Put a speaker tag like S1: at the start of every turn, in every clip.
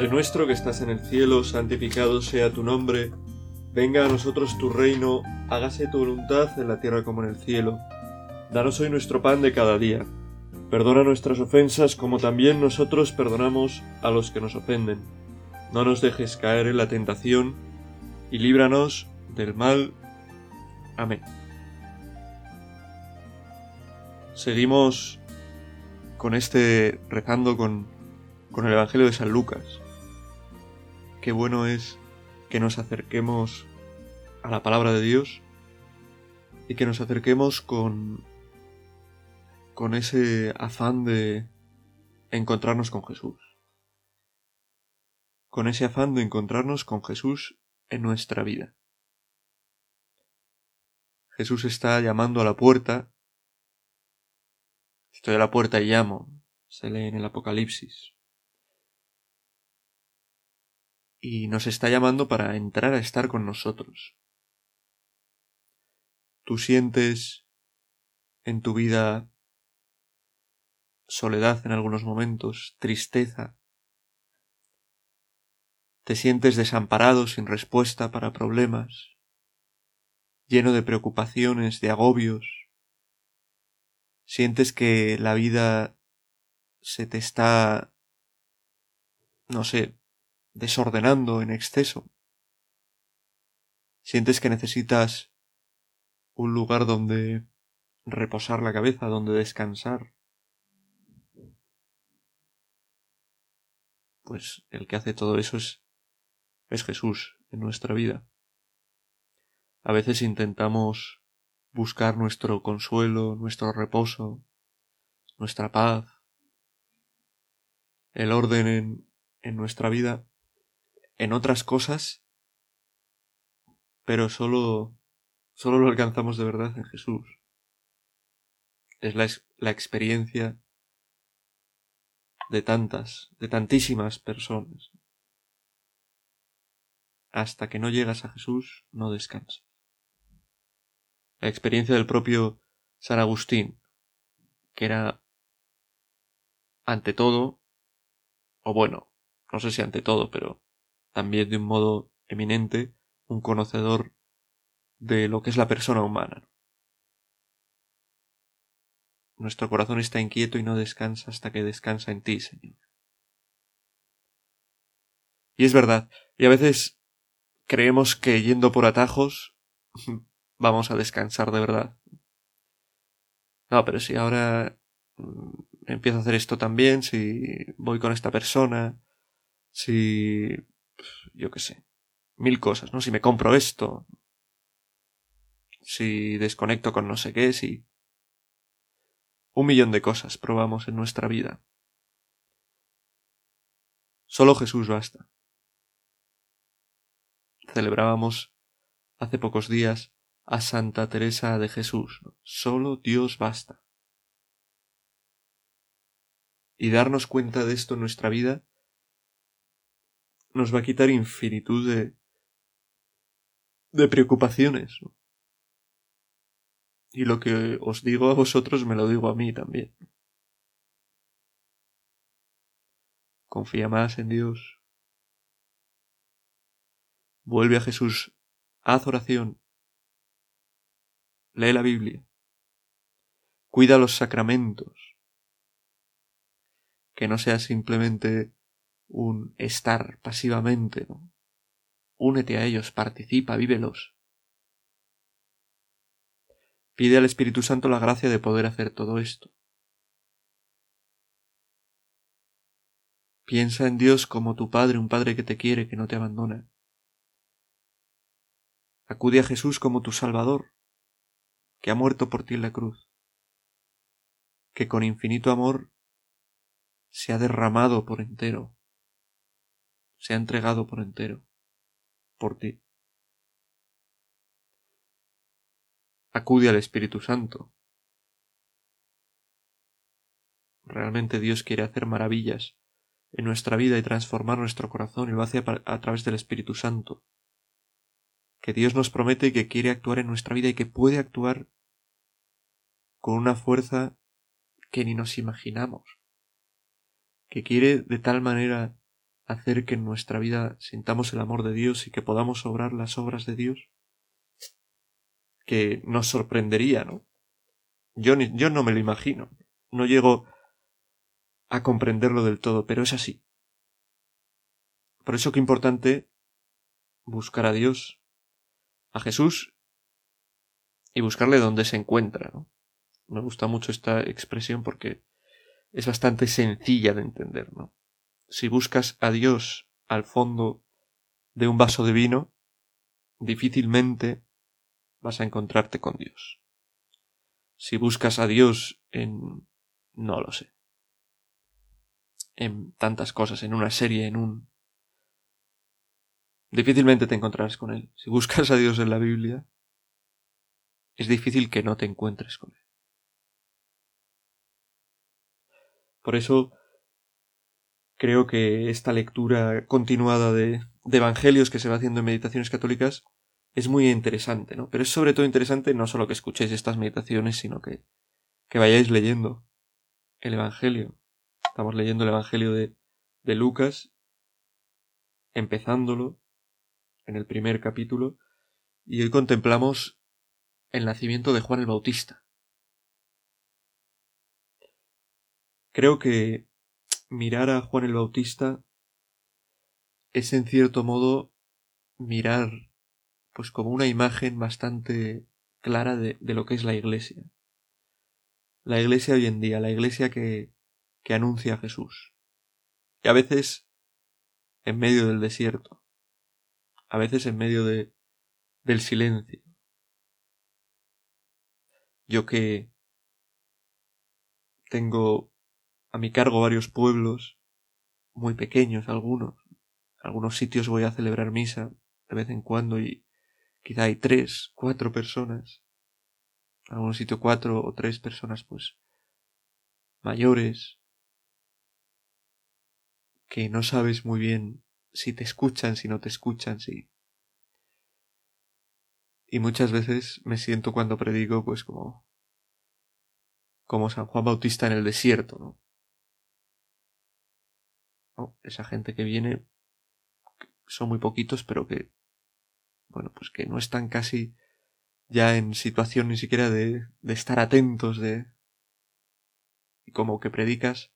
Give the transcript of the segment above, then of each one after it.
S1: Padre nuestro que estás en el cielo, santificado sea tu nombre, venga a nosotros tu reino, hágase tu voluntad en la tierra como en el cielo. Danos hoy nuestro pan de cada día. Perdona nuestras ofensas como también nosotros perdonamos a los que nos ofenden. No nos dejes caer en la tentación y líbranos del mal. Amén. Seguimos con este rezando con, con el Evangelio de San Lucas. Qué bueno es que nos acerquemos a la palabra de Dios y que nos acerquemos con con ese afán de encontrarnos con Jesús. Con ese afán de encontrarnos con Jesús en nuestra vida. Jesús está llamando a la puerta. Estoy a la puerta y llamo. Se lee en el Apocalipsis. Y nos está llamando para entrar a estar con nosotros. Tú sientes en tu vida soledad en algunos momentos, tristeza. Te sientes desamparado sin respuesta para problemas, lleno de preocupaciones, de agobios. Sientes que la vida se te está, no sé, desordenando en exceso. Sientes que necesitas un lugar donde reposar la cabeza, donde descansar. pues el que hace todo eso es, es Jesús en nuestra vida. A veces intentamos buscar nuestro consuelo, nuestro reposo, nuestra paz, el orden en, en nuestra vida, en otras cosas, pero solo, solo lo alcanzamos de verdad en Jesús. Es la, la experiencia de tantas, de tantísimas personas. Hasta que no llegas a Jesús, no descansas. La experiencia del propio San Agustín, que era ante todo, o bueno, no sé si ante todo, pero también de un modo eminente, un conocedor de lo que es la persona humana. Nuestro corazón está inquieto y no descansa hasta que descansa en ti, Señor. Y es verdad, y a veces creemos que yendo por atajos vamos a descansar de verdad. No, pero si ahora mm, empiezo a hacer esto también, si voy con esta persona, si... yo qué sé, mil cosas, ¿no? Si me compro esto, si desconecto con no sé qué, si... Un millón de cosas probamos en nuestra vida. Solo Jesús basta. Celebrábamos hace pocos días a Santa Teresa de Jesús. Solo Dios basta. Y darnos cuenta de esto en nuestra vida nos va a quitar infinitud de, de preocupaciones. Y lo que os digo a vosotros me lo digo a mí también. Confía más en Dios. Vuelve a Jesús. Haz oración. Lee la Biblia. Cuida los sacramentos. Que no sea simplemente un estar pasivamente, ¿no? Únete a ellos, participa, vívelos. Pide al Espíritu Santo la gracia de poder hacer todo esto. Piensa en Dios como tu Padre, un Padre que te quiere, que no te abandona. Acude a Jesús como tu Salvador, que ha muerto por ti en la cruz, que con infinito amor se ha derramado por entero, se ha entregado por entero, por ti. acude al Espíritu Santo. Realmente Dios quiere hacer maravillas en nuestra vida y transformar nuestro corazón y lo hace a, través del Espíritu Santo. Que Dios nos promete que quiere actuar en nuestra vida y que puede actuar con una fuerza que ni nos imaginamos. Que quiere de tal manera hacer que en nuestra vida sintamos el amor de Dios y que podamos obrar las obras de Dios, que nos sorprendería, ¿no? Yo, yo no me lo imagino, no llego a comprenderlo del todo, pero es así. Por eso que importante buscar a Dios, a Jesús, y buscarle donde se encuentra, ¿no? Me gusta mucho esta expresión porque es bastante sencilla de entender, ¿no? Si buscas a Dios al fondo de un vaso de vino, difícilmente vas a encontrarte con Dios. Si buscas a Dios en... no lo sé. En tantas cosas, en una serie, en un... difícilmente te encontrarás con Él. Si buscas a Dios en la Biblia, es difícil que no te encuentres con Él. Por eso creo que esta lectura continuada de, evangelios que se va haciendo en meditaciones católicas es muy interesante, ¿no? Pero es sobre todo interesante no solo que escuchéis estas meditaciones, sino que, que vayáis leyendo el Evangelio. Estamos leyendo el Evangelio de, de Lucas, empezándolo en el primer capítulo, y hoy contemplamos el nacimiento de Juan el Bautista. Creo que mirar a Juan el Bautista es en cierto modo mirar pues como una imagen bastante clara de, lo que es la iglesia. La iglesia hoy en día, la iglesia que, que anuncia a Jesús. Y a veces en medio del desierto, a veces en medio de, del silencio. Yo que tengo a mi cargo varios pueblos, muy pequeños algunos. algunos sitios voy a celebrar misa de vez en cuando y quizá hay tres, cuatro personas. En algún sitio cuatro o tres personas, pues, mayores, que no sabes muy bien si te escuchan, si no te escuchan, si... Y muchas veces me siento cuando predico, pues como como San Juan Bautista en el desierto, ¿no? Esa gente que viene son muy poquitos, pero que, bueno, pues que no están casi ya en situación ni siquiera de, de estar atentos, de... y como que predicas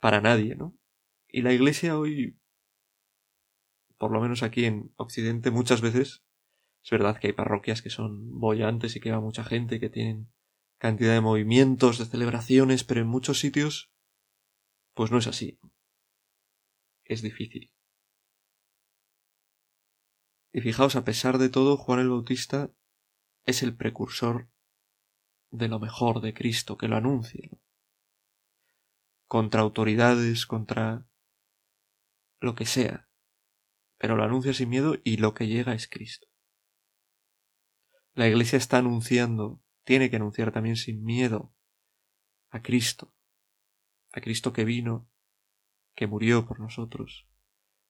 S1: para nadie, ¿no? Y la iglesia hoy, por lo menos aquí en Occidente, muchas veces, es verdad que hay parroquias que son bollantes y que va mucha gente, que tienen cantidad de movimientos, de celebraciones, pero en muchos sitios, pues no es así es difícil. Y fijaos, a pesar de todo, Juan el Bautista es el precursor de lo mejor de Cristo, que lo anuncia. Contra autoridades, contra lo que sea. Pero lo anuncia sin miedo y lo que llega es Cristo. La Iglesia está anunciando, tiene que anunciar también sin miedo a Cristo, a Cristo que vino que murió por nosotros,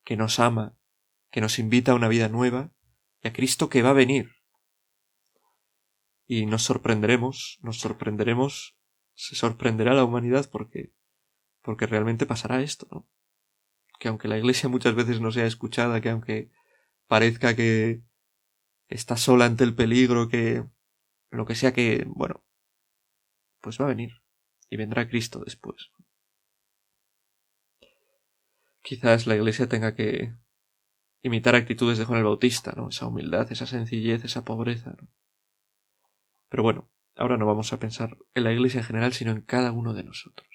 S1: que nos ama, que nos invita a una vida nueva, y a Cristo que va a venir. Y nos sorprenderemos, nos sorprenderemos, se sorprenderá la humanidad porque, porque realmente pasará esto, ¿no? Que aunque la Iglesia muchas veces no sea escuchada, que aunque parezca que está sola ante el peligro, que lo que sea que, bueno, pues va a venir y vendrá Cristo después. Quizás la Iglesia tenga que imitar actitudes de Juan el Bautista, ¿no? Esa humildad, esa sencillez, esa pobreza, ¿no? Pero bueno, ahora no vamos a pensar en la Iglesia en general, sino en cada uno de nosotros.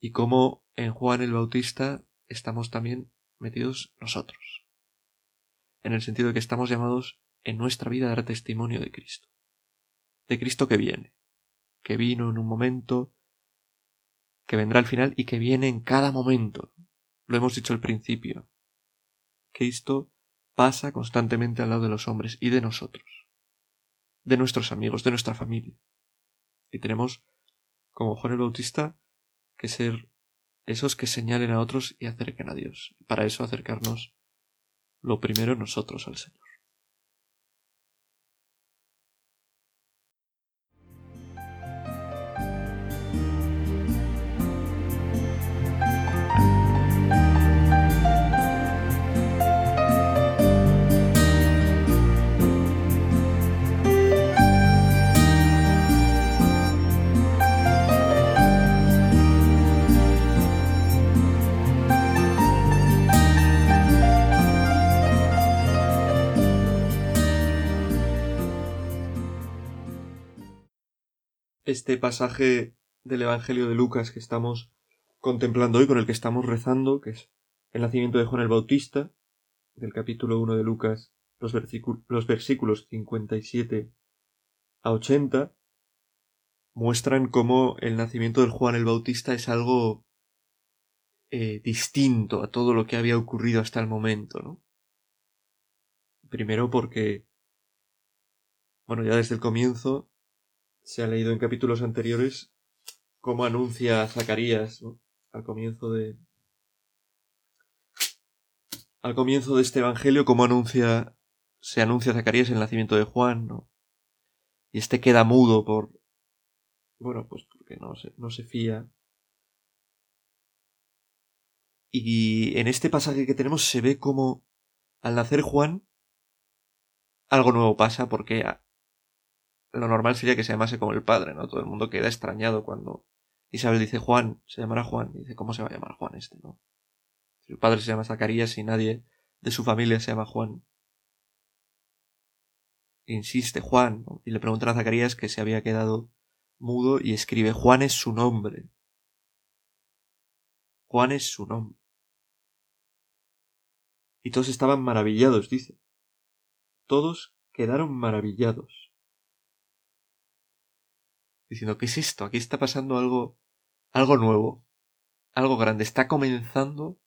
S1: Y cómo en Juan el Bautista estamos también metidos nosotros. En el sentido de que estamos llamados en nuestra vida a dar testimonio de Cristo. De Cristo que viene, que vino en un momento, que vendrá al final y que viene en cada momento, lo hemos dicho al principio. Cristo pasa constantemente al lado de los hombres y de nosotros, de nuestros amigos, de nuestra familia. Y tenemos, como Juan el Bautista, que ser esos que señalen a otros y acerquen a Dios. Para eso acercarnos lo primero nosotros al Señor. Este pasaje del Evangelio de Lucas que estamos contemplando hoy, con el que estamos rezando, que es el nacimiento de Juan el Bautista, del capítulo 1 de Lucas, los, los versículos 57 a 80, muestran cómo el nacimiento de Juan el Bautista es algo eh, distinto a todo lo que había ocurrido hasta el momento, ¿no? Primero porque, bueno, ya desde el comienzo se ha leído en capítulos anteriores cómo anuncia Zacarías, ¿no? Al comienzo de, al comienzo de este evangelio, cómo anuncia, se anuncia Zacarías el nacimiento de Juan, ¿no? Y este queda mudo por, bueno, pues porque no se, no se fía y en este pasaje que tenemos se ve como al nacer Juan algo nuevo pasa porque lo normal sería que se llamase como el padre, ¿no? Todo el mundo queda extrañado cuando Isabel dice Juan, se llamará Juan, y dice ¿cómo se va a llamar Juan este, no? Si el padre se llama Zacarías y nadie de su familia se llama Juan. Insiste Juan, y le pregunta a Zacarías que se había quedado mudo y escribe Juan es su nombre. Juan es su nombre. Y todos estaban maravillados, dice. Todos quedaron maravillados. Diciendo, ¿qué es esto? Aquí está pasando algo, algo nuevo, algo grande. Está comenzando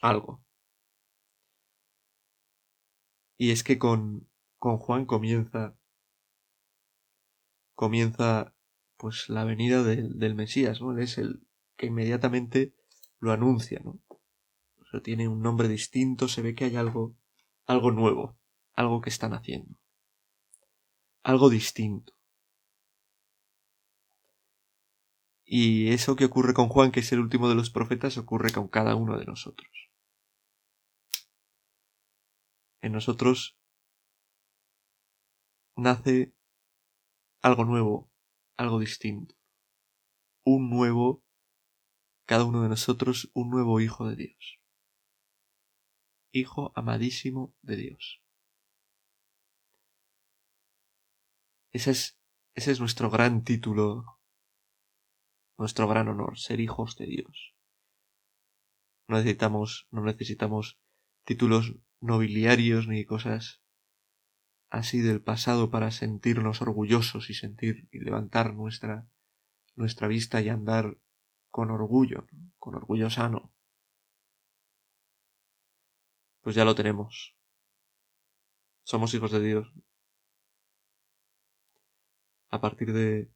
S1: algo. Y es que con, con Juan comienza, comienza pues la venida del, Mesías, ¿no? Él es el que inmediatamente lo anuncia, ¿no? Tiene un nombre distinto, se ve que hay algo, algo nuevo, algo que están haciendo. Algo distinto. Y eso que ocurre con Juan, que es el último de los profetas, ocurre con cada uno de nosotros. En nosotros nace algo nuevo, algo distinto. Un nuevo, cada uno de nosotros, un nuevo Hijo de Dios. Hijo amadísimo de Dios. Ese es, ese es nuestro gran título, nuestro gran honor, ser hijos de Dios. No necesitamos, no necesitamos títulos nobiliarios ni cosas así del pasado para sentirnos orgullosos y sentir y levantar nuestra nuestra vista y andar con orgullo, con orgullo sano. Pues ya lo tenemos. Somos hijos de Dios. A partir de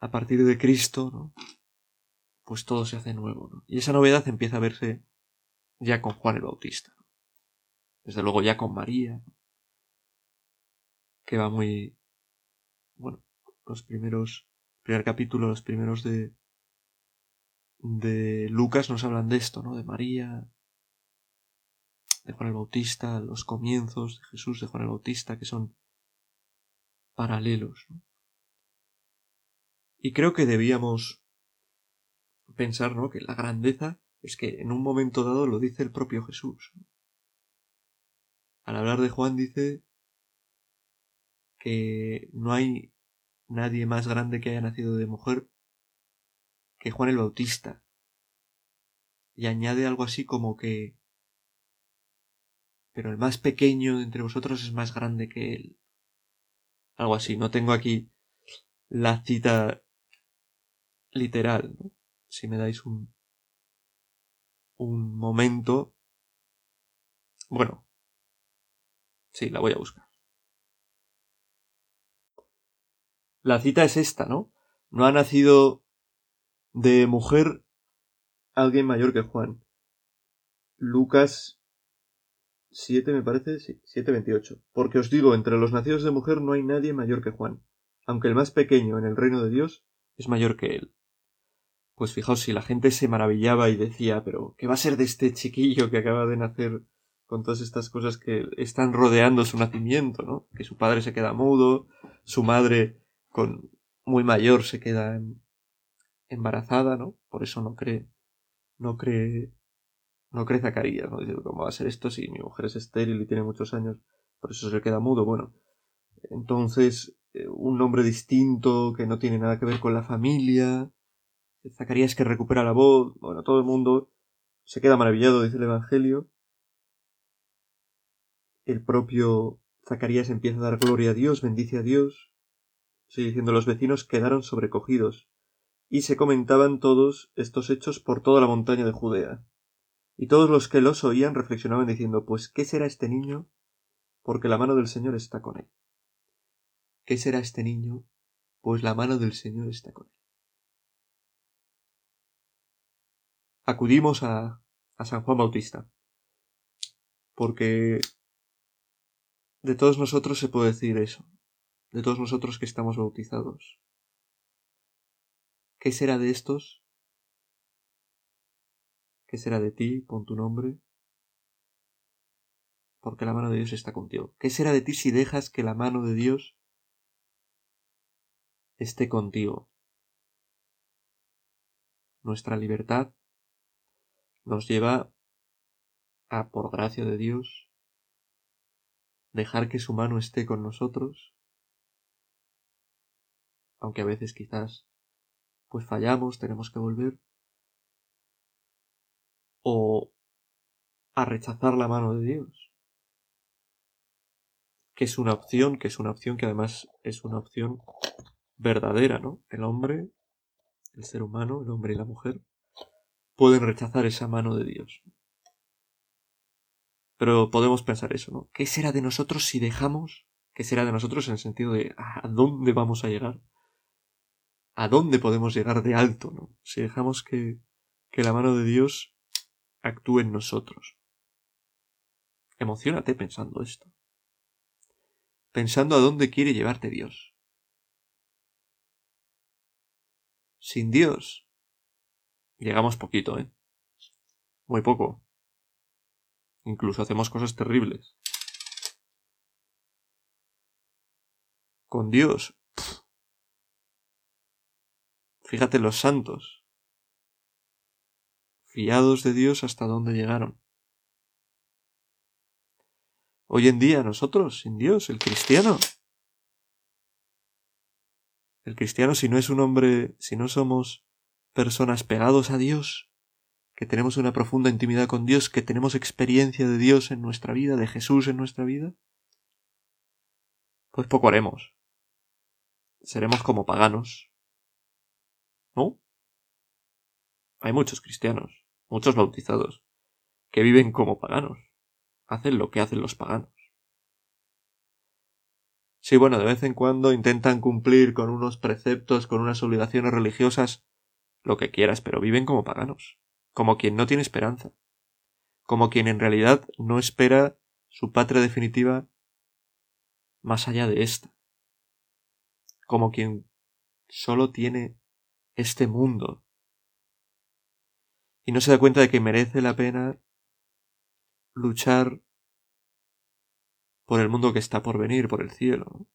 S1: a partir de Cristo, ¿no? Pues todo se hace nuevo, ¿no? Y esa novedad empieza a verse ya con Juan el Bautista. Desde luego ya con María, que va muy, bueno, los primeros, primer capítulo, los primeros de, de Lucas nos hablan de esto, ¿no? De María, de Juan el Bautista, los comienzos de Jesús, de Juan el Bautista, que son paralelos. ¿no? Y creo que debíamos pensar, ¿no? Que la grandeza es que en un momento dado lo dice el propio Jesús. Al hablar de Juan dice que no hay nadie más grande que haya nacido de mujer que Juan el Bautista. Y añade algo así como que pero el más pequeño de entre vosotros es más grande que él. Algo así, no tengo aquí la cita literal, ¿no? Si me dais un un momento. Bueno. Sí, la voy a buscar. La cita es esta, ¿no? No ha nacido de mujer alguien mayor que Juan. Lucas 7 me parece, sí, 7.28. Porque os digo, entre los nacidos de mujer no hay nadie mayor que Juan, aunque el más pequeño en el reino de Dios es mayor que él. Pues fijaos, si la gente se maravillaba y decía, pero ¿qué va a ser de este chiquillo que acaba de nacer con todas estas cosas que están rodeando su nacimiento, ¿no? Que su padre se queda mudo, su madre con muy mayor se queda embarazada, ¿no? Por eso no cree, no cree, no cree Zacarías, ¿no? Dice, ¿cómo va a ser esto si mi mujer es estéril y tiene muchos años? Por eso se queda mudo. Bueno, entonces eh, un nombre distinto que no tiene nada que ver con la familia. Zacarías que recupera la voz. Bueno, todo el mundo se queda maravillado, dice el Evangelio. El propio Zacarías empieza a dar gloria a Dios, bendice a Dios. Sigue diciendo, los vecinos quedaron sobrecogidos, y se comentaban todos estos hechos por toda la montaña de Judea. Y todos los que los oían reflexionaban diciendo, pues, ¿qué será este niño? Porque la mano del Señor está con él. ¿Qué será este niño? Pues la mano del Señor está con él. Acudimos a, a San Juan Bautista, porque de todos nosotros se puede decir eso, de todos nosotros que estamos bautizados. ¿Qué será de estos? ¿Qué será de ti? Pon tu nombre. Porque la mano de Dios está contigo. ¿Qué será de ti si dejas que la mano de Dios esté contigo? Nuestra libertad nos lleva a, por gracia de Dios, dejar que su mano esté con nosotros, aunque a veces quizás pues fallamos, tenemos que volver, o a rechazar la mano de Dios, que es una opción, que es una opción que además es una opción verdadera, ¿no? El hombre, el ser humano, el hombre y la mujer, pueden rechazar esa mano de Dios. Pero podemos pensar eso, ¿no? ¿Qué será de nosotros si dejamos? ¿Qué será de nosotros en el sentido de ¿a dónde vamos a llegar? ¿A dónde podemos llegar de alto, ¿no? Si dejamos que, que la mano de Dios actúe en nosotros. Emocionate pensando esto. Pensando a dónde quiere llevarte Dios. Sin Dios, llegamos poquito, ¿eh? Muy poco. Incluso hacemos cosas terribles. Con Dios. Fíjate los santos. Fiados de Dios hasta dónde llegaron. Hoy en día nosotros, sin Dios, el cristiano. El cristiano si no es un hombre, si no somos personas pegados a Dios, que tenemos una profunda intimidad con Dios, que tenemos experiencia de Dios en nuestra vida, de Jesús en nuestra vida, pues poco haremos. Seremos como paganos. ¿No? Hay muchos cristianos, muchos bautizados, que viven como paganos. Hacen lo que hacen los paganos. Sí, bueno, de vez en cuando intentan cumplir con unos preceptos, con unas obligaciones religiosas, lo que quieras, pero viven como paganos como quien no tiene esperanza, como quien en realidad no espera su patria definitiva más allá de esta, como quien solo tiene este mundo y no se da cuenta de que merece la pena luchar por el mundo que está por venir, por el cielo.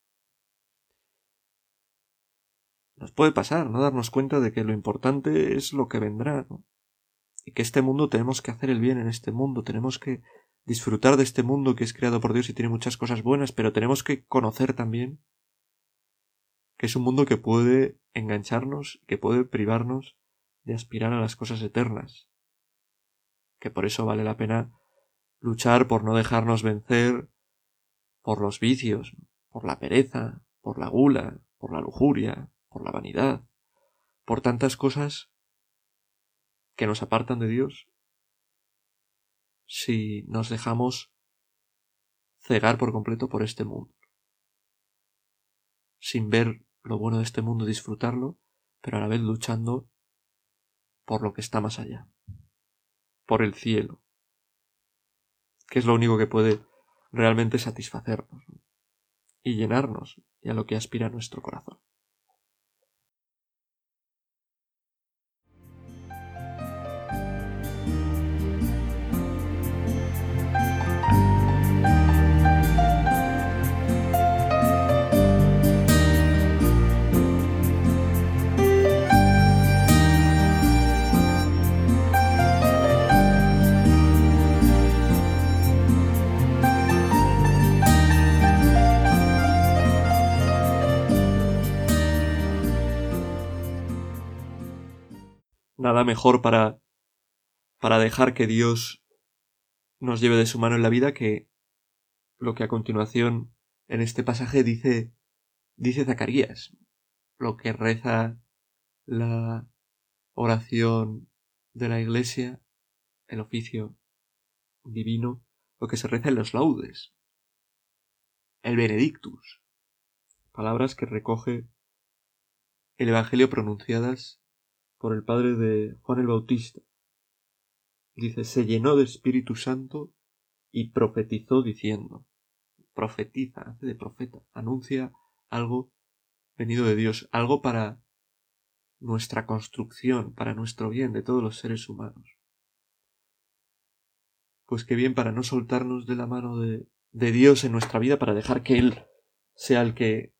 S1: Nos puede pasar, no darnos cuenta de que lo importante es lo que vendrá, ¿no? y que este mundo tenemos que hacer el bien en este mundo, tenemos que disfrutar de este mundo que es creado por Dios y tiene muchas cosas buenas, pero tenemos que conocer también que es un mundo que puede engancharnos, que puede privarnos de aspirar a las cosas eternas, que por eso vale la pena luchar por no dejarnos vencer por los vicios, por la pereza, por la gula, por la lujuria, por la vanidad, por tantas cosas que nos apartan de Dios. Si nos dejamos cegar por completo por este mundo, sin ver lo bueno de este mundo, disfrutarlo, pero a la vez luchando por lo que está más allá, por el cielo, que es lo único que puede realmente satisfacernos y llenarnos y a lo que aspira nuestro corazón. Mejor para para dejar que Dios nos lleve de su mano en la vida que lo que a continuación en este pasaje dice dice Zacarías, lo que reza la oración de la iglesia, el oficio divino, lo que se reza en los laudes, el benedictus, palabras que recoge el Evangelio pronunciadas por el padre de Juan el Bautista. Dice, se llenó de Espíritu Santo y profetizó diciendo, profetiza, hace de profeta, anuncia algo venido de Dios, algo para nuestra construcción, para nuestro bien de todos los seres humanos. Pues qué bien para no soltarnos de la mano de, de Dios en nuestra vida, para dejar que Él sea el que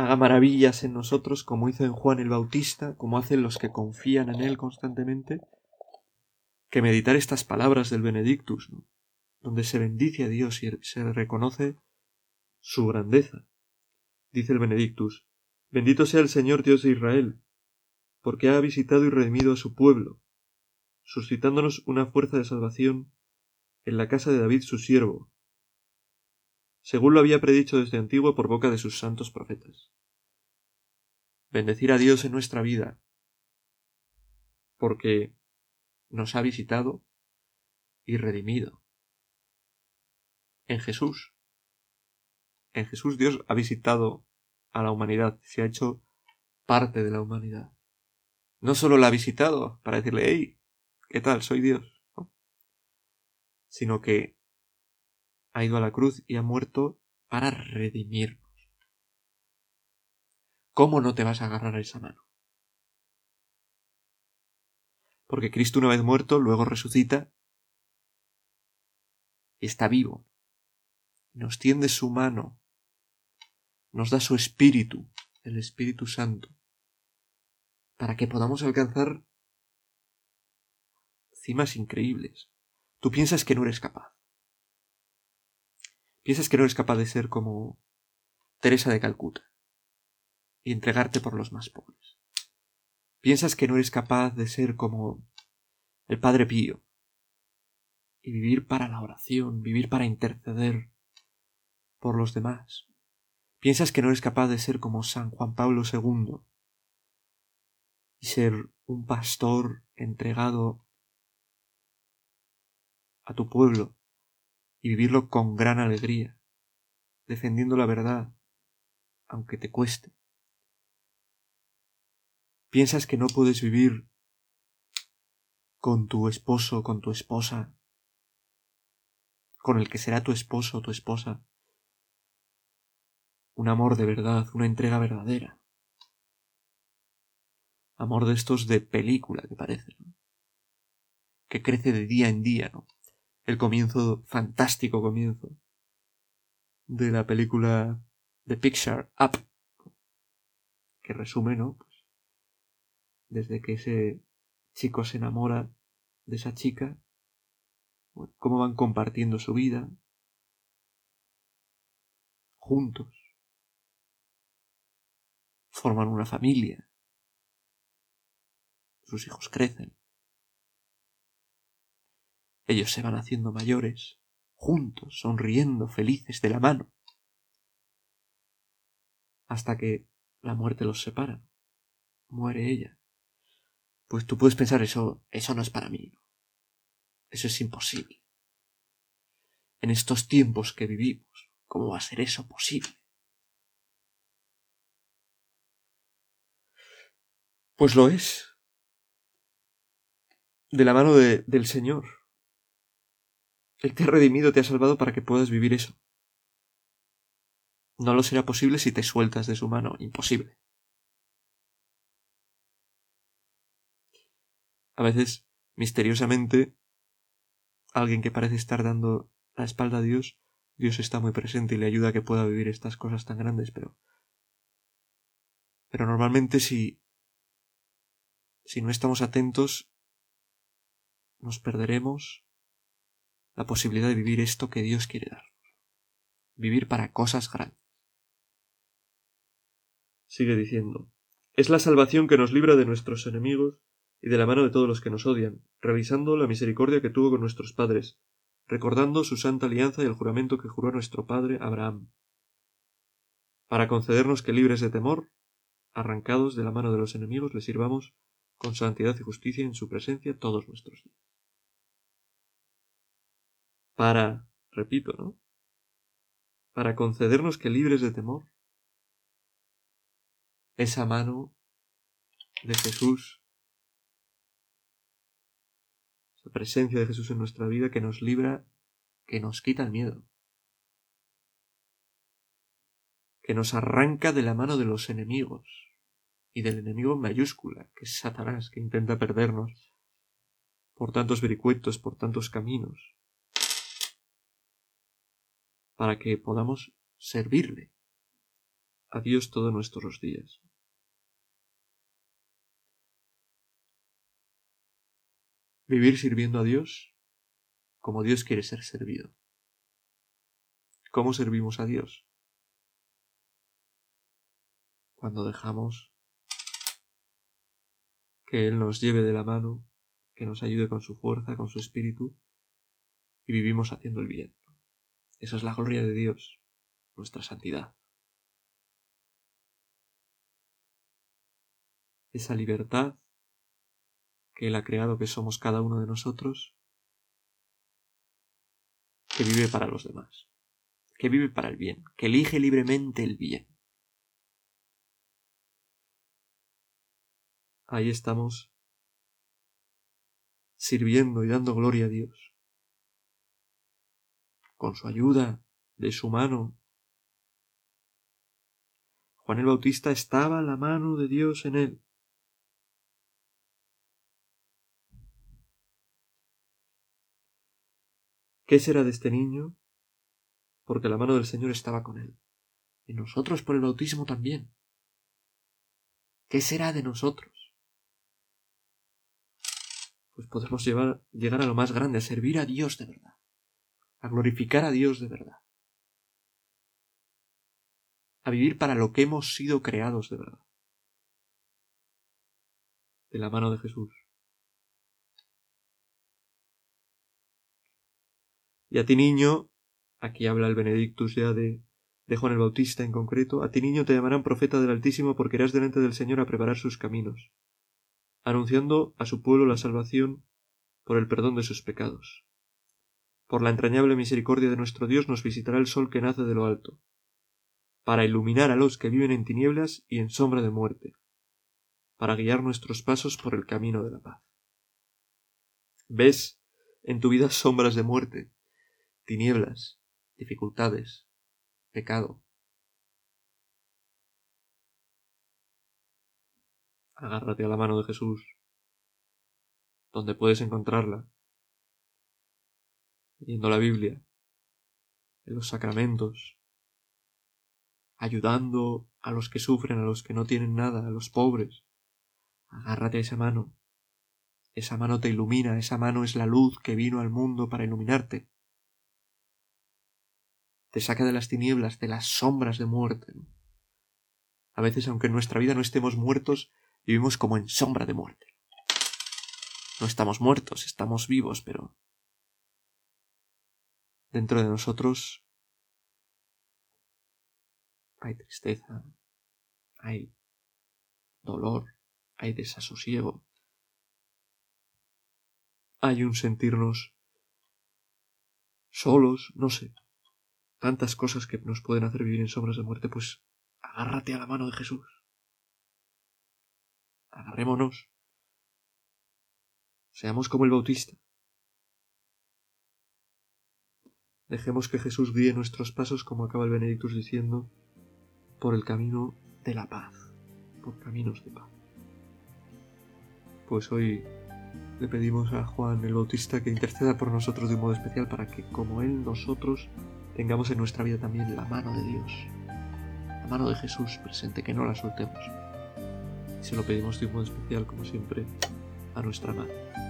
S1: haga maravillas en nosotros, como hizo en Juan el Bautista, como hacen los que confían en Él constantemente, que meditar estas palabras del Benedictus, donde se bendice a Dios y se reconoce su grandeza. Dice el Benedictus, Bendito sea el Señor Dios de Israel, porque ha visitado y redimido a su pueblo, suscitándonos una fuerza de salvación en la casa de David su siervo, según lo había predicho desde antiguo por boca de sus santos profetas. Bendecir a Dios en nuestra vida, porque nos ha visitado y redimido. En Jesús. En Jesús Dios ha visitado a la humanidad, se ha hecho parte de la humanidad. No solo la ha visitado para decirle, hey, ¿qué tal? Soy Dios. Sino que ha ido a la cruz y ha muerto para redimirnos. ¿Cómo no te vas a agarrar a esa mano? Porque Cristo una vez muerto, luego resucita está vivo. Nos tiende su mano, nos da su espíritu, el Espíritu Santo, para que podamos alcanzar cimas increíbles. Tú piensas que no eres capaz. Piensas que no eres capaz de ser como Teresa de Calcuta y entregarte por los más pobres. Piensas que no eres capaz de ser como el Padre Pío y vivir para la oración, vivir para interceder por los demás. Piensas que no eres capaz de ser como San Juan Pablo II y ser un pastor entregado a tu pueblo y vivirlo con gran alegría, defendiendo la verdad, aunque te cueste. Piensas que no puedes vivir con tu esposo, con tu esposa, con el que será tu esposo tu esposa, un amor de verdad, una entrega verdadera. Amor de estos de película que parece, que crece de día en día, ¿no? El comienzo, fantástico comienzo, de la película de Pixar, Up, que resume, ¿no? Pues, desde que ese chico se enamora de esa chica, cómo van compartiendo su vida juntos, forman una familia, sus hijos crecen, ellos se van haciendo mayores, juntos, sonriendo, felices, de la mano, hasta que la muerte los separa. Muere ella. Pues tú puedes pensar eso, eso no es para mí. Eso es imposible. En estos tiempos que vivimos, ¿cómo va a ser eso posible? Pues lo es. De la mano de, del Señor. Él te ha redimido, te ha salvado para que puedas vivir eso. No lo será posible si te sueltas de su mano. Imposible. A veces, misteriosamente, alguien que parece estar dando la espalda a Dios, Dios está muy presente y le ayuda a que pueda vivir estas cosas tan grandes, pero. Pero normalmente si. si no estamos atentos, nos perderemos la posibilidad de vivir esto que Dios quiere dar. Vivir para cosas grandes. Sigue diciendo, es la salvación que nos libra de nuestros enemigos y de la mano de todos los que nos odian, revisando la misericordia que tuvo con nuestros padres, recordando su santa alianza y el juramento que juró nuestro padre Abraham, para concedernos que libres de temor, arrancados de la mano de los enemigos, le sirvamos con santidad y justicia en su presencia todos nuestros días. Para, repito, ¿no? Para concedernos que libres de temor, esa mano de Jesús, esa presencia de Jesús en nuestra vida que nos libra, que nos quita el miedo, que nos arranca de la mano de los enemigos y del enemigo en mayúscula, que es Satanás, que intenta perdernos por tantos vericuetos, por tantos caminos, para que podamos servirle a Dios todos nuestros días. Vivir sirviendo a Dios como Dios quiere ser servido. ¿Cómo servimos a Dios? Cuando dejamos que Él nos lleve de la mano, que nos ayude con su fuerza, con su espíritu, y vivimos haciendo el bien. Esa es la gloria de Dios, nuestra santidad. Esa libertad que Él ha creado que somos cada uno de nosotros, que vive para los demás, que vive para el bien, que elige libremente el bien. Ahí estamos sirviendo y dando gloria a Dios. Con su ayuda, de su mano. Juan el Bautista estaba la mano de Dios en él. ¿Qué será de este niño? Porque la mano del Señor estaba con él. Y nosotros por el bautismo también. ¿Qué será de nosotros? Pues podemos llegar a lo más grande, a servir a Dios de verdad, a glorificar a Dios de verdad, a vivir para lo que hemos sido creados de verdad, de la mano de Jesús. Y a ti niño, aquí habla el Benedictus ya de, Juan el Bautista en concreto, a ti niño te llamarán profeta del Altísimo porque irás delante del Señor a preparar sus caminos, anunciando a su pueblo la salvación por el perdón de sus pecados. Por la entrañable misericordia de nuestro Dios nos visitará el sol que nace de lo alto, para iluminar a los que viven en tinieblas y en sombra de muerte, para guiar nuestros pasos por el camino de la paz. ¿Ves en tu vida sombras de muerte? tinieblas, dificultades, pecado. Agárrate a la mano de Jesús, donde puedes encontrarla, leyendo la Biblia, en los sacramentos, ayudando a los que sufren, a los que no tienen nada, a los pobres. Agárrate a esa mano. Esa mano te ilumina, esa mano es la luz que vino al mundo para iluminarte te saca de las tinieblas, de las sombras de muerte. A veces, aunque en nuestra vida no estemos muertos, vivimos como en sombra de muerte. No estamos muertos, estamos vivos, pero dentro de nosotros hay tristeza, hay dolor, hay desasosiego, hay un sentirnos solos, no sé, tantas cosas que nos pueden hacer vivir en sombras de muerte, pues agárrate a la mano de Jesús. Agarrémonos. Seamos como el Bautista. Dejemos que Jesús guíe nuestros pasos, como acaba el Benedictus diciendo, por el camino de la paz, por caminos de paz. Pues hoy le pedimos a Juan el Bautista que interceda por nosotros de un modo especial para que, como Él, nosotros tengamos en nuestra vida también la mano de Dios, la mano de Jesús presente, que no la soltemos. Y se lo pedimos de un modo especial, como siempre, a nuestra madre.